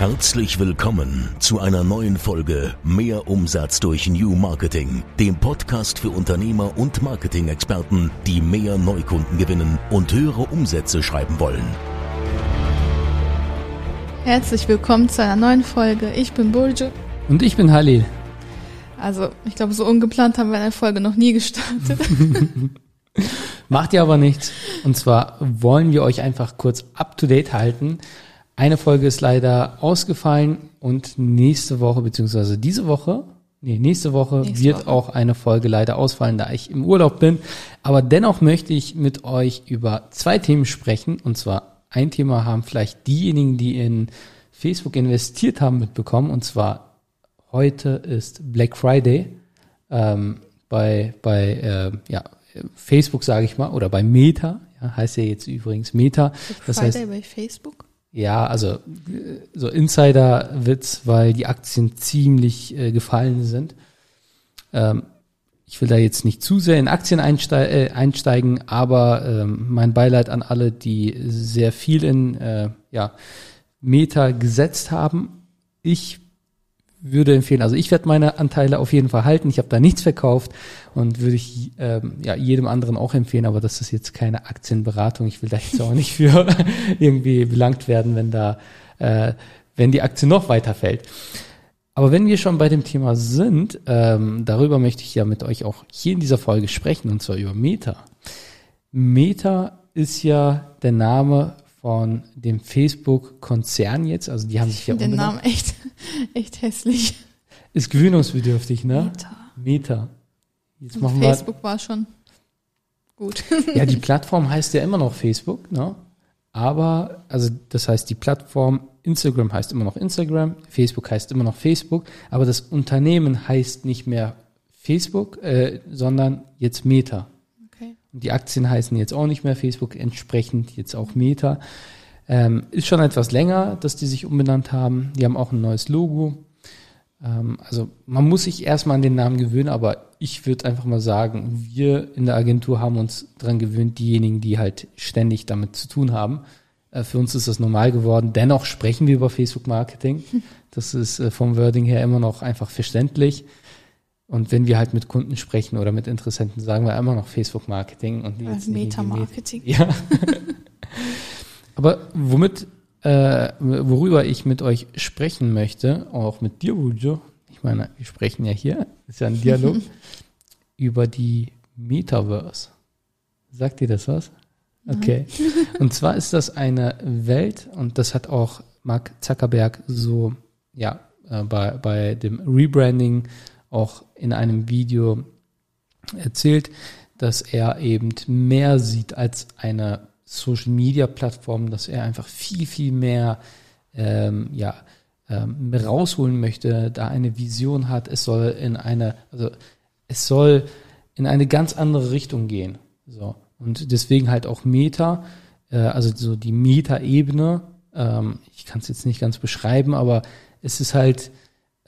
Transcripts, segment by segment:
Herzlich willkommen zu einer neuen Folge Mehr Umsatz durch New Marketing, dem Podcast für Unternehmer und Marketing-Experten, die mehr Neukunden gewinnen und höhere Umsätze schreiben wollen. Herzlich willkommen zu einer neuen Folge. Ich bin Burju. Und ich bin Halil. Also, ich glaube, so ungeplant haben wir eine Folge noch nie gestartet. Macht ihr aber nichts. Und zwar wollen wir euch einfach kurz up to date halten eine Folge ist leider ausgefallen und nächste Woche, beziehungsweise diese Woche, nee, nächste Woche nächste wird Woche. auch eine Folge leider ausfallen, da ich im Urlaub bin. Aber dennoch möchte ich mit euch über zwei Themen sprechen. Und zwar ein Thema haben vielleicht diejenigen, die in Facebook investiert haben, mitbekommen. Und zwar heute ist Black Friday ähm, bei, bei äh, ja, Facebook, sage ich mal, oder bei Meta. Ja, heißt ja jetzt übrigens Meta. Black das Friday heißt, bei Facebook? Ja, also so Insider-Witz, weil die Aktien ziemlich äh, gefallen sind. Ähm, ich will da jetzt nicht zu sehr in Aktien einsteig, äh, einsteigen, aber ähm, mein Beileid an alle, die sehr viel in äh, ja, Meta gesetzt haben. Ich würde empfehlen, also ich werde meine Anteile auf jeden Fall halten. Ich habe da nichts verkauft und würde ich ähm, ja jedem anderen auch empfehlen, aber das ist jetzt keine Aktienberatung. Ich will da jetzt auch nicht für irgendwie belangt werden, wenn da äh, wenn die Aktie noch weiter fällt. Aber wenn wir schon bei dem Thema sind, ähm, darüber möchte ich ja mit euch auch hier in dieser Folge sprechen und zwar über Meta. Meta ist ja der Name von dem Facebook-Konzern jetzt. Also die haben sich ja Den Namen echt, echt hässlich. Ist gewöhnungsbedürftig, ne? Meta. Meta. Jetzt Und machen Facebook wir, war schon gut. Ja, die Plattform heißt ja immer noch Facebook, ne? Aber, also das heißt, die Plattform Instagram heißt immer noch Instagram, Facebook heißt immer noch Facebook, aber das Unternehmen heißt nicht mehr Facebook, äh, sondern jetzt Meta. Die Aktien heißen jetzt auch nicht mehr Facebook, entsprechend jetzt auch Meta. Ähm, ist schon etwas länger, dass die sich umbenannt haben. Die haben auch ein neues Logo. Ähm, also man muss sich erstmal an den Namen gewöhnen, aber ich würde einfach mal sagen, wir in der Agentur haben uns dran gewöhnt, diejenigen, die halt ständig damit zu tun haben. Äh, für uns ist das normal geworden. Dennoch sprechen wir über Facebook Marketing. Das ist äh, vom Wording her immer noch einfach verständlich. Und wenn wir halt mit Kunden sprechen oder mit Interessenten, sagen wir immer noch Facebook Marketing und jetzt Meta Marketing. Ja. Aber womit, äh, worüber ich mit euch sprechen möchte, auch mit dir, Ujo, ich meine, wir sprechen ja hier, ist ja ein Dialog, über die Metaverse. Sagt ihr das was? Okay. und zwar ist das eine Welt, und das hat auch Mark Zuckerberg so, ja, äh, bei, bei dem Rebranding auch in einem Video erzählt, dass er eben mehr sieht als eine Social Media Plattform, dass er einfach viel, viel mehr ähm, ja, ähm, rausholen möchte, da eine Vision hat, es soll in eine, also es soll in eine ganz andere Richtung gehen. So. Und deswegen halt auch Meta, äh, also so die Meta-Ebene, ähm, ich kann es jetzt nicht ganz beschreiben, aber es ist halt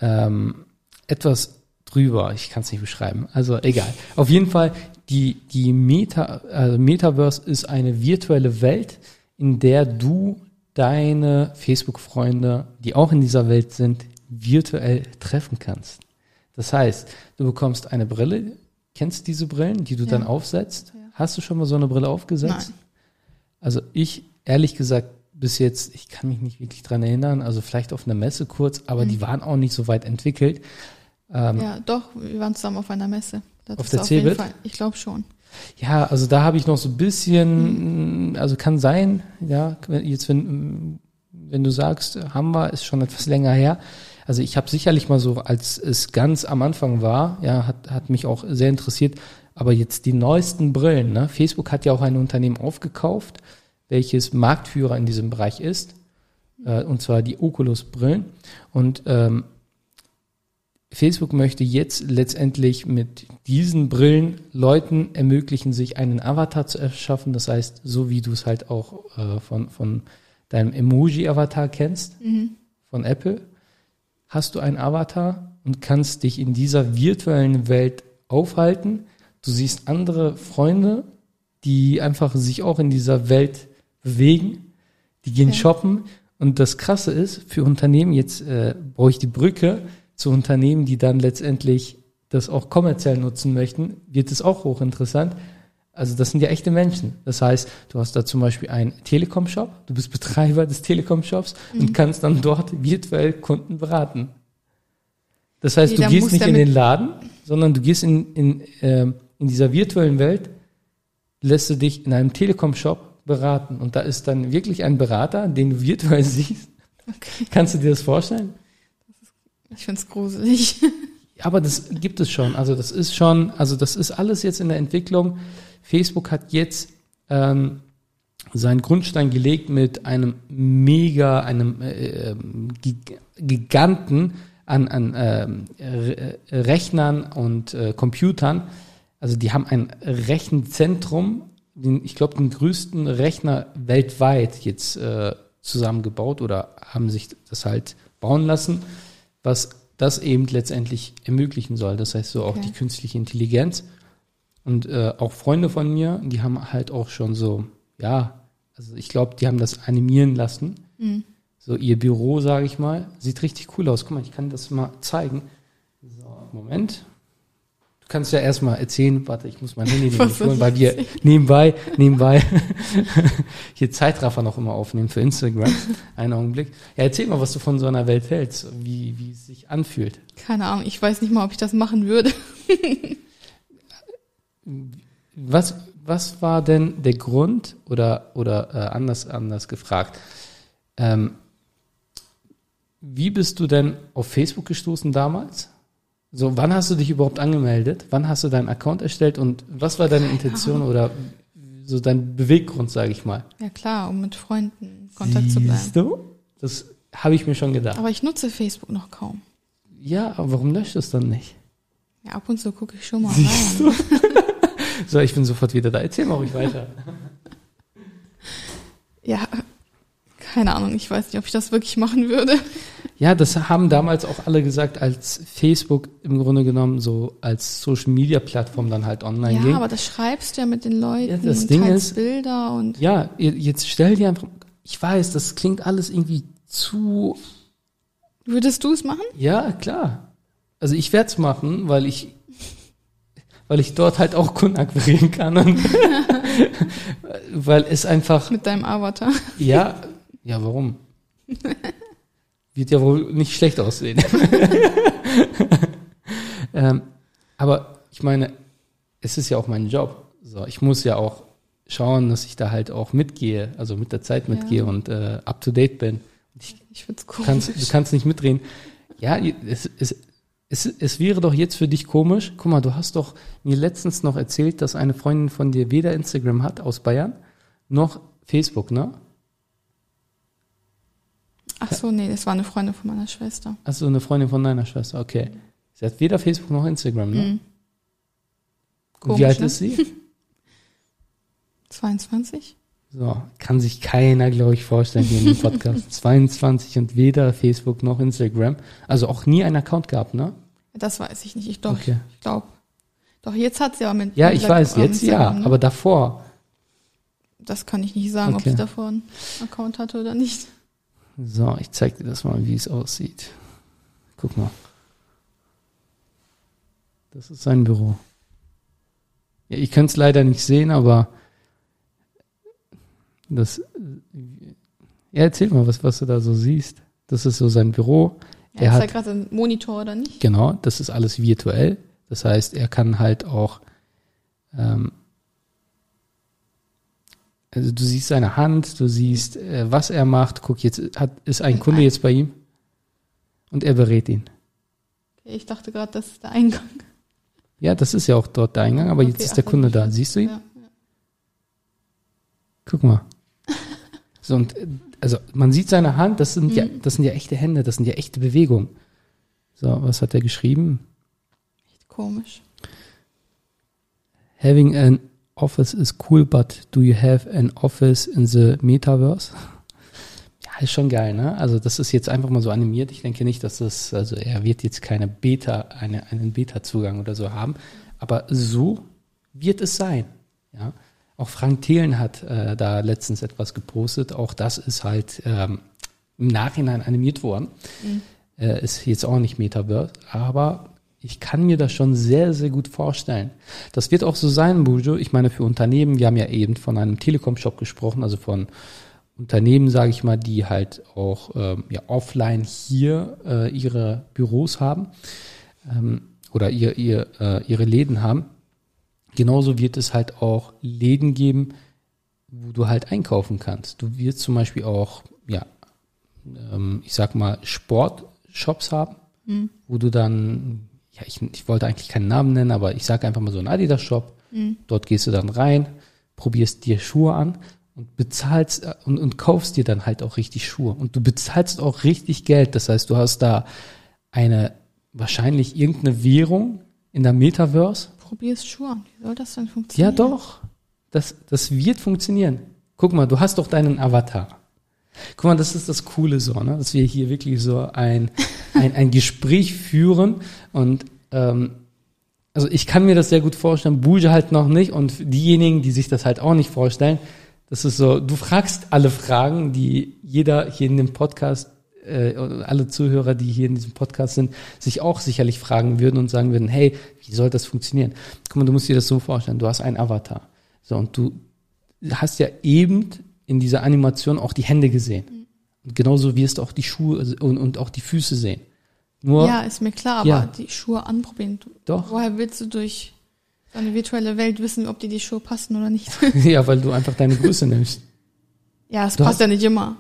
ähm, etwas drüber. Ich kann es nicht beschreiben. Also egal. Auf jeden Fall, die, die Meta, also Metaverse ist eine virtuelle Welt, in der du deine Facebook-Freunde, die auch in dieser Welt sind, virtuell treffen kannst. Das heißt, du bekommst eine Brille, kennst diese Brillen, die du ja. dann aufsetzt. Ja. Hast du schon mal so eine Brille aufgesetzt? Nein. Also ich, ehrlich gesagt, bis jetzt, ich kann mich nicht wirklich dran erinnern, also vielleicht auf einer Messe kurz, aber mhm. die waren auch nicht so weit entwickelt. Ähm, ja, doch, wir waren zusammen auf einer Messe. Das auf der CeBIT? Ich glaube schon. Ja, also da habe ich noch so ein bisschen, mhm. also kann sein, ja, jetzt wenn, wenn du sagst, haben wir, ist schon etwas länger her. Also ich habe sicherlich mal so, als es ganz am Anfang war, ja, hat, hat mich auch sehr interessiert, aber jetzt die neuesten Brillen, ne? Facebook hat ja auch ein Unternehmen aufgekauft, welches Marktführer in diesem Bereich ist, äh, und zwar die Oculus-Brillen. Und ähm, Facebook möchte jetzt letztendlich mit diesen Brillen Leuten ermöglichen, sich einen Avatar zu erschaffen. Das heißt, so wie du es halt auch äh, von, von deinem Emoji-Avatar kennst, mhm. von Apple, hast du einen Avatar und kannst dich in dieser virtuellen Welt aufhalten. Du siehst andere Freunde, die einfach sich auch in dieser Welt bewegen. Die gehen okay. shoppen Und das Krasse ist, für Unternehmen, jetzt äh, brauche ich die Brücke zu Unternehmen, die dann letztendlich das auch kommerziell nutzen möchten, wird es auch hochinteressant. Also das sind ja echte Menschen. Das heißt, du hast da zum Beispiel einen Telekom-Shop, du bist Betreiber des Telekom-Shops Mhm. und kannst dann dort virtuell Kunden beraten. Das heißt, Jeder du gehst nicht in den Laden, sondern du gehst in, in, ähm, in dieser virtuellen Welt, lässt du dich in einem Telekom-Shop beraten. Und da ist dann wirklich ein Berater, den du virtuell siehst. Okay. Kannst du dir das vorstellen? Ich find's gruselig. Ja, Aber das gibt es schon. Also das ist schon, also das ist alles jetzt in der Entwicklung. Facebook hat jetzt ähm, seinen Grundstein gelegt mit einem mega, einem äh, Gig Giganten an, an ähm, Re Rechnern und äh, Computern. Also die haben ein Rechenzentrum, den, ich glaube den größten Rechner weltweit jetzt äh, zusammengebaut oder haben sich das halt bauen lassen, was das eben letztendlich ermöglichen soll. Das heißt so auch Okay. die künstliche Intelligenz. Und äh, auch Freunde von mir, die haben halt auch schon so, ja, also ich glaube, die haben das animieren lassen. Mhm. So ihr Büro, sage ich mal, sieht richtig cool aus. Guck mal, ich kann das mal zeigen. So, Moment. Du kannst ja erstmal erzählen, warte, ich muss mein Handy nämlich holen, weil wir nebenbei, nebenbei hier Zeitraffer noch immer aufnehmen für Instagram. Einen Augenblick. Ja, erzähl mal, was du von so einer Welt hältst, wie, wie es sich anfühlt. Keine Ahnung, ich weiß nicht mal, ob ich das machen würde. Was, was war denn der Grund oder, oder äh, anders, anders gefragt? Ähm, wie bist du denn auf Facebook gestoßen damals? So, wann hast du dich überhaupt angemeldet? Wann hast du deinen Account erstellt und was war deine Intention oder so dein Beweggrund, sage ich mal? Ja klar, um mit Freunden in Kontakt zu bleiben. Siehst du? Das habe ich mir schon gedacht. Aber ich nutze Facebook noch kaum. ja, aber warum löscht du es dann nicht? Ja, ab und zu gucke ich schon mal Siehst rein. So, ich bin sofort wieder da. Erzähl mal ruhig weiter. Ja, keine Ahnung, ich weiß nicht, ob ich das wirklich machen würde. Ja, das haben damals auch alle gesagt, als Facebook im Grunde genommen so als Social Media Plattform dann halt online ja, ging. aber das schreibst du ja mit den Leuten Ja, das und Ding teilst ist- Bilder und ja, jetzt stell dir einfach, ich weiß, das klingt alles irgendwie zu, würdest du es machen? ja, klar. Also ich werde es machen, weil ich, weil ich dort halt auch Kunden akquirieren kann und weil es einfach, Mit deinem Avatar. ja, ja, warum? Wird ja wohl nicht schlecht aussehen. ähm, aber ich meine, es ist ja auch mein Job. So, ich muss ja auch schauen, dass ich da halt auch mitgehe, also mit der Zeit mitgehe Ja. und äh, up to date bin. Ich find's Du cool. kannst, du kannst nicht mitreden. Ja, es, es, es, es wäre doch jetzt für dich komisch. Guck mal, du hast doch mir letztens noch erzählt, dass eine Freundin von dir weder Instagram hat aus Bayern noch Facebook, ne? Ach so, nee, das war eine Freundin von meiner Schwester. Achso, eine Freundin von deiner Schwester, okay. Sie hat weder Facebook noch Instagram, ne? Mhm. Komisch, Wie alt ne? ist sie? 22? So, kann sich keiner, glaube ich, vorstellen hier in dem Podcast. 22 und weder Facebook noch Instagram. Also auch nie einen Account gehabt, ne? Das weiß ich nicht. Ich doch, Okay. ich glaube. Doch, jetzt hat sie aber mit. Ja, ich weiß, jetzt ja, Instagram, ne? aber davor. Das kann ich nicht sagen, ob Okay. sie davor einen Account hatte oder nicht. So, ich zeig dir das mal, wie es aussieht. Guck mal. Das ist sein Büro. Ja, ich kann es leider nicht sehen, aber das. Ja, erzähl mal, was, was du da so siehst. Das ist so sein Büro. Ja, Er hat- gerade ein Monitor oder nicht? Genau, das ist alles virtuell. Das heißt, er kann halt auch, ähm, also du siehst seine Hand, du siehst, äh, was er macht. Guck, jetzt hat, ist ein Und Kunde jetzt bei ihm und er berät ihn. Ich dachte gerade, das ist der Eingang. Ja, das ist ja auch dort der Eingang, aber jetzt Okay, ist der ach, Kunde da. Siehst du ihn? Ja, ja. Guck mal. So, und also man sieht seine Hand, das sind, ja, Mhm. das sind ja echte Hände, das sind ja echte Bewegungen. So, was hat er geschrieben? Echt komisch. Having an office is cool, but do you have an office in the Metaverse? Ja, ist schon geil, ne? Also das ist jetzt einfach mal so animiert. Ich denke nicht, dass das, also er wird jetzt keine Beta, eine, einen Beta-Zugang oder so haben. Aber so wird es sein, ja. Auch Frank Thelen hat äh, da letztens etwas gepostet. Auch das ist halt ähm, im Nachhinein animiert worden. Äh, ist jetzt auch nicht Metaverse, aber ich kann mir das schon sehr, sehr gut vorstellen. Das wird auch so sein, Bujo. Ich meine, für Unternehmen, wir haben ja eben von einem Telekom-Shop gesprochen, also von Unternehmen, sage ich mal, die halt auch ähm, ja, offline hier äh, ihre Büros haben ähm, oder ihr, ihr, äh, ihre Läden haben. Genauso wird es halt auch Läden geben, wo du halt einkaufen kannst. Du wirst zum Beispiel auch, ja, ähm, ich sag mal, Sportshops haben, wo du dann, ja, ich, ich wollte eigentlich keinen Namen nennen, aber ich sage einfach mal so einen Adidas-Shop. Dort gehst du dann rein, probierst dir Schuhe an und bezahlst äh, und, und kaufst dir dann halt auch richtig Schuhe. Und du bezahlst auch richtig Geld. Das heißt, du hast da eine wahrscheinlich irgendeine Währung in der Metaverse. Probier's Schuhe an. Wie soll das denn funktionieren? Ja, doch. Das, das wird funktionieren. Guck mal, du hast doch deinen Avatar. Guck mal, das ist das Coole so, ne? dass wir hier wirklich so ein, ein, ein Gespräch führen und ähm, also ich kann mir das sehr gut vorstellen, Buja halt noch nicht und diejenigen, die sich das halt auch nicht vorstellen, das ist so, du fragst alle Fragen, die jeder hier in dem Podcast, äh, alle Zuhörer, die hier in diesem Podcast sind, sich auch sicherlich fragen würden und sagen würden, hey, wie soll das funktionieren? Guck mal, du musst dir das so vorstellen, du hast einen Avatar. So, und du hast ja eben in dieser Animation auch die Hände gesehen. Und genauso wirst du auch die Schuhe und, und auch die Füße sehen. Nur, Ja, ist mir klar, aber Ja. die Schuhe anprobieren. Du, Doch. Woher willst du durch so eine virtuelle Welt wissen, ob dir die Schuhe passen oder nicht? ja, weil du einfach deine Größe nimmst. ja, es passt ja nicht immer.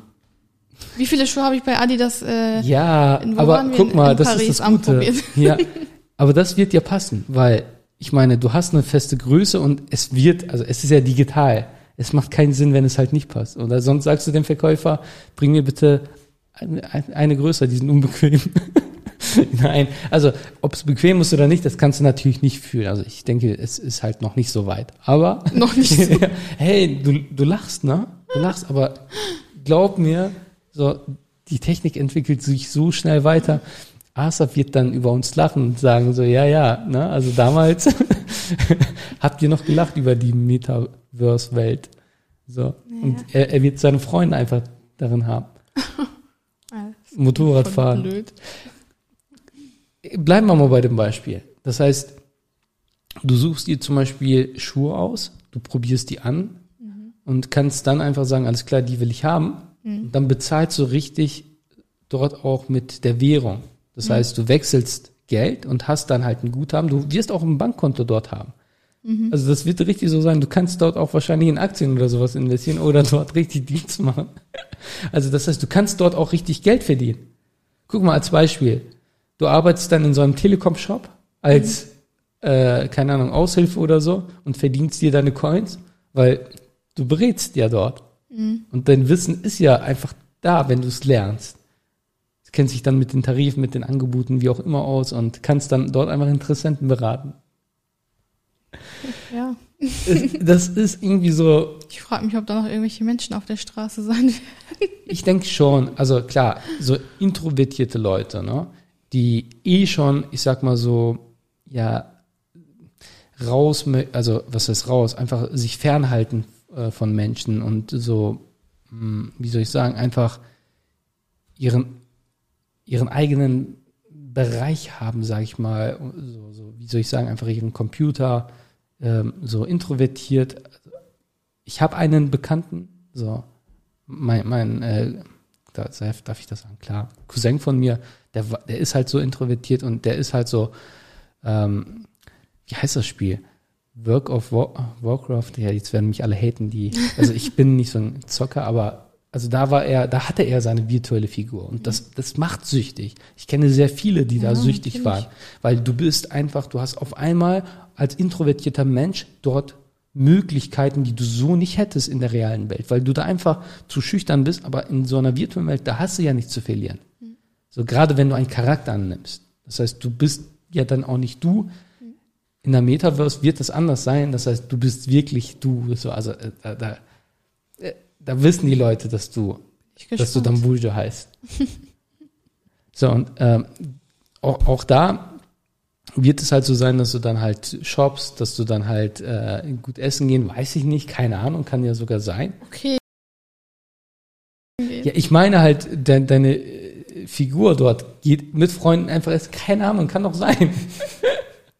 Wie viele Schuhe habe ich bei Adidas? Äh, Ja, In- aber guck In- mal, in das Paris ist das Gute. anprobiert. Ja, aber das wird dir passen, weil ich meine, du hast eine feste Größe und es wird, also es ist ja digital. Es macht keinen Sinn, wenn es halt nicht passt. Oder sonst sagst du dem Verkäufer, bring mir bitte eine, eine größer, die sind unbequem. Nein, also ob es bequem ist oder nicht, das kannst du natürlich nicht fühlen. Also ich denke, es ist halt noch nicht so weit. Aber Noch nicht so. hey, du, du lachst, ne? Du lachst, aber glaub mir, so die Technik entwickelt sich so schnell weiter. ASAP wird dann über uns lachen und sagen so, ja, ja, ne? Also damals habt ihr noch gelacht über die Metaverse-Welt. So. Und er, er wird seine Freunde einfach darin haben. Ja, Motorradfahren. Blöd. Bleiben wir mal bei dem Beispiel. Das heißt, du suchst dir zum Beispiel Schuhe aus, du probierst die an und kannst dann einfach sagen, alles klar, die will ich haben. Und dann bezahlst du richtig dort auch mit der Währung. Das heißt, du wechselst Geld und hast dann halt ein Guthaben. Du wirst auch ein Bankkonto dort haben. Also das wird richtig so sein. Du kannst dort auch wahrscheinlich in Aktien oder sowas investieren oder dort richtig Deals machen. Also das heißt, du kannst dort auch richtig Geld verdienen. Guck mal als Beispiel. Du arbeitest dann in so einem Telekom-Shop als, äh, keine Ahnung, Aushilfe oder so und verdienst dir deine Coins, weil du berätst ja dort. Und dein Wissen ist ja einfach da, wenn du es lernst. Du kennst dich dann mit den Tarifen, mit den Angeboten, wie auch immer aus und kannst dann dort einfach Interessenten beraten. Ja. Das ist irgendwie so, Ich frage mich, ob da noch irgendwelche Menschen auf der Straße sein werden. Ich denke schon, also klar, so introvertierte Leute, ne, die eh schon, ich sag mal so, ja, raus, also was heißt raus, einfach sich fernhalten äh, von Menschen und so, mh, wie soll ich sagen, einfach ihren, ihren eigenen Bereich haben, sag ich mal, so, so, wie soll ich sagen, einfach ihren Computer, ähm, so introvertiert. Ich habe einen Bekannten, so, mein, mein äh, darf ich das sagen? Klar, Cousin von mir, der, der ist halt so introvertiert und der ist halt so, ähm, wie heißt das Spiel? Work of War, Warcraft, ja, jetzt werden mich alle haten, die, also ich bin nicht so ein Zocker, aber also da war er, da hatte er seine virtuelle Figur und das, das macht süchtig. Ich kenne sehr viele, die da Ja, süchtig natürlich. waren, weil du bist einfach, du hast auf einmal als introvertierter Mensch dort Möglichkeiten, die du so nicht hättest in der realen Welt, weil du da einfach zu schüchtern bist, aber in so einer virtuellen Welt, da hast du ja nichts zu verlieren. So gerade wenn du einen Charakter annimmst. Das heißt, du bist ja dann auch nicht du. In der Metaverse wird das anders sein. Das heißt, du bist wirklich du. So, also äh, da, äh, da wissen die Leute, dass du, dass du dann Bulge heißt. so und ähm, auch, auch da wird es halt so sein, dass du dann halt shops, dass du dann halt äh, gut essen gehen, weiß ich nicht, keine Ahnung, kann ja sogar sein. Okay. Ja, ich meine halt, de deine äh, Figur dort geht mit Freunden einfach essen. Keine Ahnung, kann doch sein.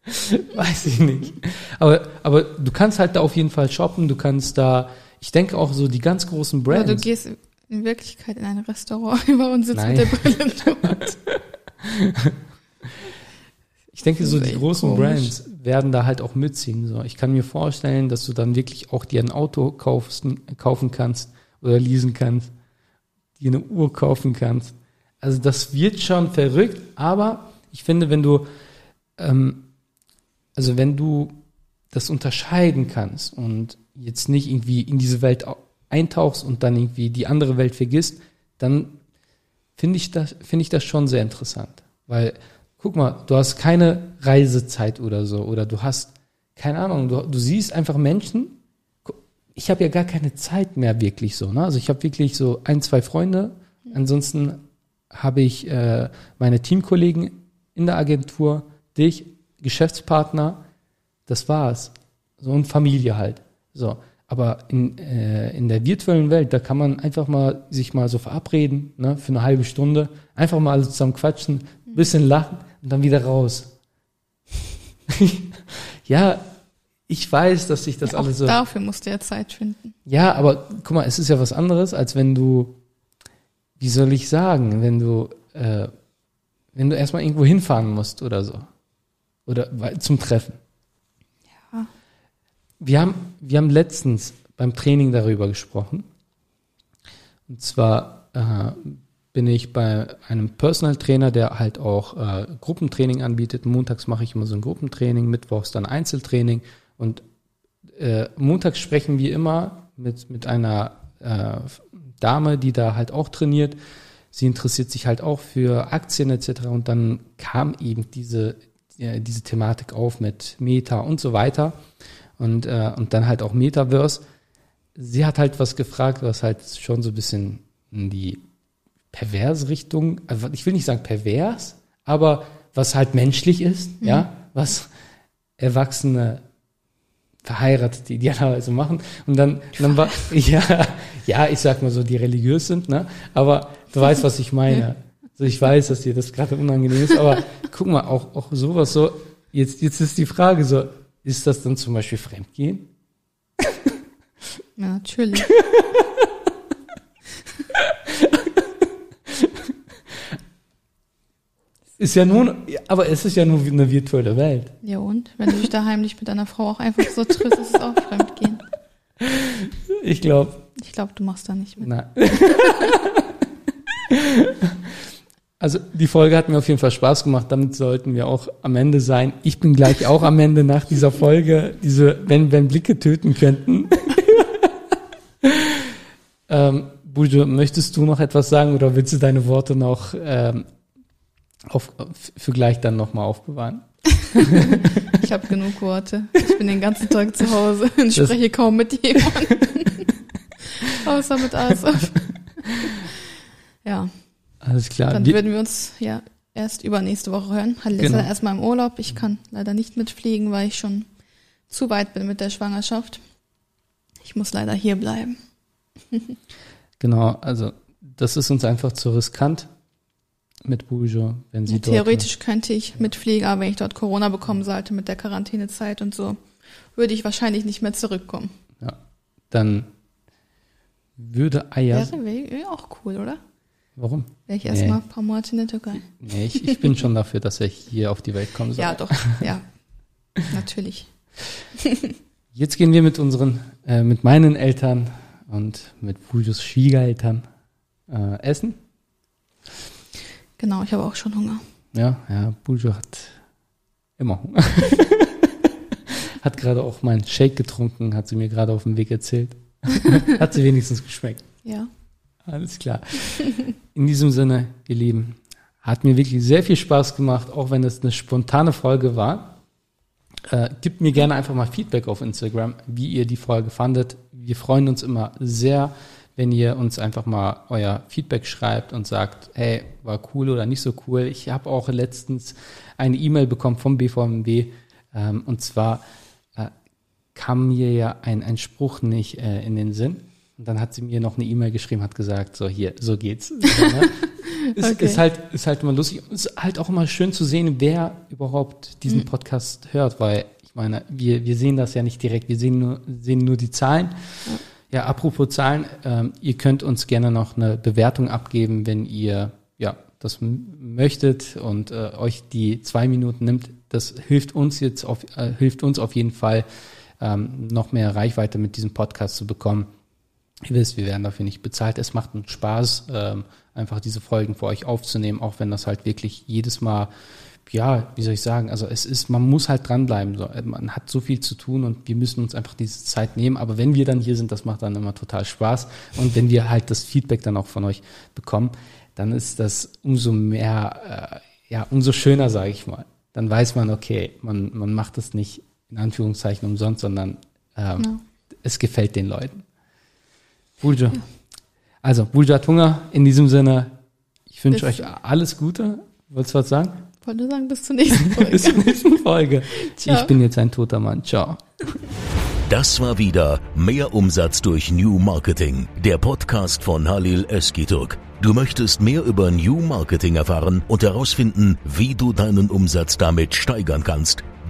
Weiß ich nicht. Aber, aber du kannst halt da auf jeden Fall shoppen. Du kannst da, ich denke auch so die ganz großen Brands. du gehst in Wirklichkeit in ein Restaurant über und sitzt Nein. mit der Brille dort. Ich denke, so die großen komisch. Brands werden da halt auch mitziehen. So, ich kann mir vorstellen, dass du dann wirklich auch dir ein Auto kaufst, kaufen kannst oder leasen kannst, dir eine Uhr kaufen kannst. Also das wird schon verrückt, aber ich finde, wenn du, ähm, also wenn du das unterscheiden kannst und jetzt nicht irgendwie in diese Welt au- eintauchst und dann irgendwie die andere Welt vergisst, dann finde ich das, finde ich das schon sehr interessant. Weil, guck mal, du hast keine Reisezeit oder so, oder du hast, keine Ahnung, du, du siehst einfach Menschen. Ich habe ja gar keine Zeit mehr wirklich so, ne? Also ich habe wirklich so ein, zwei Freunde. Ansonsten habe ich äh, meine Teamkollegen in der Agentur, dich, Geschäftspartner, das war's. So und Familie halt. So. Aber in, äh, in der virtuellen Welt, da kann man einfach mal sich mal so verabreden, ne, für eine halbe Stunde, einfach mal alle zusammen quatschen, bisschen lachen und dann wieder raus. ja, ich weiß, dass sich das ja, alles so. dafür musst du ja Zeit finden. Ja, aber guck mal, es ist ja was anderes, als wenn du, wie soll ich sagen, wenn du, äh, wenn du erstmal irgendwo hinfahren musst oder so. Oder zum Treffen. Ja. Wir haben, wir haben letztens beim Training darüber gesprochen. Und zwar äh, bin ich bei einem Personal Trainer, der halt auch äh, Gruppentraining anbietet. Montags mache ich immer so ein Gruppentraining, mittwochs dann Einzeltraining. Und äh, montags sprechen wir immer mit, mit einer äh, Dame, die da halt auch trainiert. Sie interessiert sich halt auch für Aktien etc. Und dann kam eben diese, äh, diese Thematik auf mit Meta und so weiter. Und, äh, und dann halt auch Metaverse. Sie hat halt was gefragt, was halt schon so ein bisschen in die perverse Richtung, also ich will nicht sagen pervers, aber was halt menschlich ist, ja, was Erwachsene Verheiratete idealerweise machen. Und dann, dann war, ja, ja, ich sag mal so, die religiös sind, ne? Aber du weißt, was ich meine. Also ich weiß, dass dir das gerade unangenehm ist, aber guck mal, auch, auch sowas so, jetzt, jetzt ist die Frage so, ist das dann zum Beispiel Fremdgehen? Ja, natürlich. Ist ja nur, aber es ist ja nur eine virtuelle Welt. Ja und? Wenn du dich da heimlich mit deiner Frau auch einfach so triffst, ist es auch Fremdgehen. Ich glaube, Ich glaube, du machst da nicht mit. Nein. Also die Folge hat mir auf jeden Fall Spaß gemacht. Damit sollten wir auch am Ende sein. Ich bin gleich auch am Ende nach dieser Folge. Diese, wenn, wenn Blicke töten könnten. ähm, Bujo, möchtest du noch etwas sagen oder willst du deine Worte noch ähm, auf, für gleich dann nochmal aufbewahren? Ich habe genug Worte. Ich bin den ganzen Tag zu Hause und spreche kaum mit jemandem. Außer mit Asaf. Ja, Alles klar. dann würden wir uns ja erst übernächste Woche hören. Halle ist Genau. ja erstmal im Urlaub. Ich kann leider nicht mitfliegen, weil ich schon zu weit bin mit der Schwangerschaft. Ich muss leider hier bleiben. Genau, also das ist uns einfach zu riskant mit Bujo, wenn sie dort Theoretisch könnte ich mitfliegen, aber wenn ich dort Corona bekommen sollte mit der Quarantänezeit und so, würde ich wahrscheinlich nicht mehr zurückkommen. Ja, dann würde Ayas. Wäre, wäre auch cool, oder? Warum? Wäre ich Nee. erstmal ein paar Monate in der Türkei. Nee, ich, ich bin schon dafür, dass er hier auf die Welt kommen soll. Ja, doch, ja. Natürlich. Jetzt gehen wir mit unseren, äh, mit meinen Eltern und mit Bujos Schwiegereltern äh, essen. Genau, ich habe auch schon Hunger. Ja, ja, Bujo hat immer Hunger. hat gerade auch meinen Shake getrunken, hat sie mir gerade auf dem Weg erzählt. hat sie wenigstens geschmeckt. Ja. Alles klar. In diesem Sinne, ihr Lieben, hat mir wirklich sehr viel Spaß gemacht, auch wenn es eine spontane Folge war. Äh, gebt mir gerne einfach mal Feedback auf Instagram, wie ihr die Folge fandet. Wir freuen uns immer sehr, wenn ihr uns einfach mal euer Feedback schreibt und sagt, hey, war cool oder nicht so cool. Ich habe auch letztens eine E-Mail bekommen vom BVMW ähm, und zwar äh, kam mir ja ein, ein Spruch nicht äh, in den Sinn. Und dann hat sie mir noch eine E-Mail geschrieben, hat gesagt, so hier, so geht's. Ne? ist, Okay. ist halt, ist halt immer lustig. Es ist halt auch immer schön zu sehen, wer überhaupt diesen Podcast hört, weil ich meine, wir, wir sehen das ja nicht direkt, wir sehen nur, sehen nur die Zahlen. Ja, apropos Zahlen, ähm, ihr könnt uns gerne noch eine Bewertung abgeben, wenn ihr ja das möchtet und äh, euch die zwei Minuten nimmt. Das hilft uns jetzt auf, äh, hilft uns auf jeden Fall, ähm, noch mehr Reichweite mit diesem Podcast zu bekommen. Ihr wisst, wir werden dafür nicht bezahlt. Es macht uns Spaß, ähm, einfach diese Folgen für euch aufzunehmen, auch wenn das halt wirklich jedes Mal, ja, wie soll ich sagen, also es ist, man muss halt dranbleiben. So, man hat so viel zu tun und wir müssen uns einfach diese Zeit nehmen. Aber wenn wir dann hier sind, das macht dann immer total Spaß. Und wenn wir halt das Feedback dann auch von euch bekommen, dann ist das umso mehr, äh, ja, umso schöner, sage ich mal. Dann weiß man, okay, man, man macht das nicht in Anführungszeichen umsonst, sondern ähm, Ja. es gefällt den Leuten. Buljo. Also, Buljo hat Hunger. In diesem Sinne, ich wünsche euch alles Gute. Wolltest du was sagen? Wollte nur sagen, bis zur nächsten Folge. Bis zur nächsten Folge. Ciao. Ich bin jetzt ein toter Mann. Ciao. Das war wieder Mehr Umsatz durch New Marketing, der Podcast von Halil Eskiturk. Du möchtest mehr über New Marketing erfahren und herausfinden, wie du deinen Umsatz damit steigern kannst?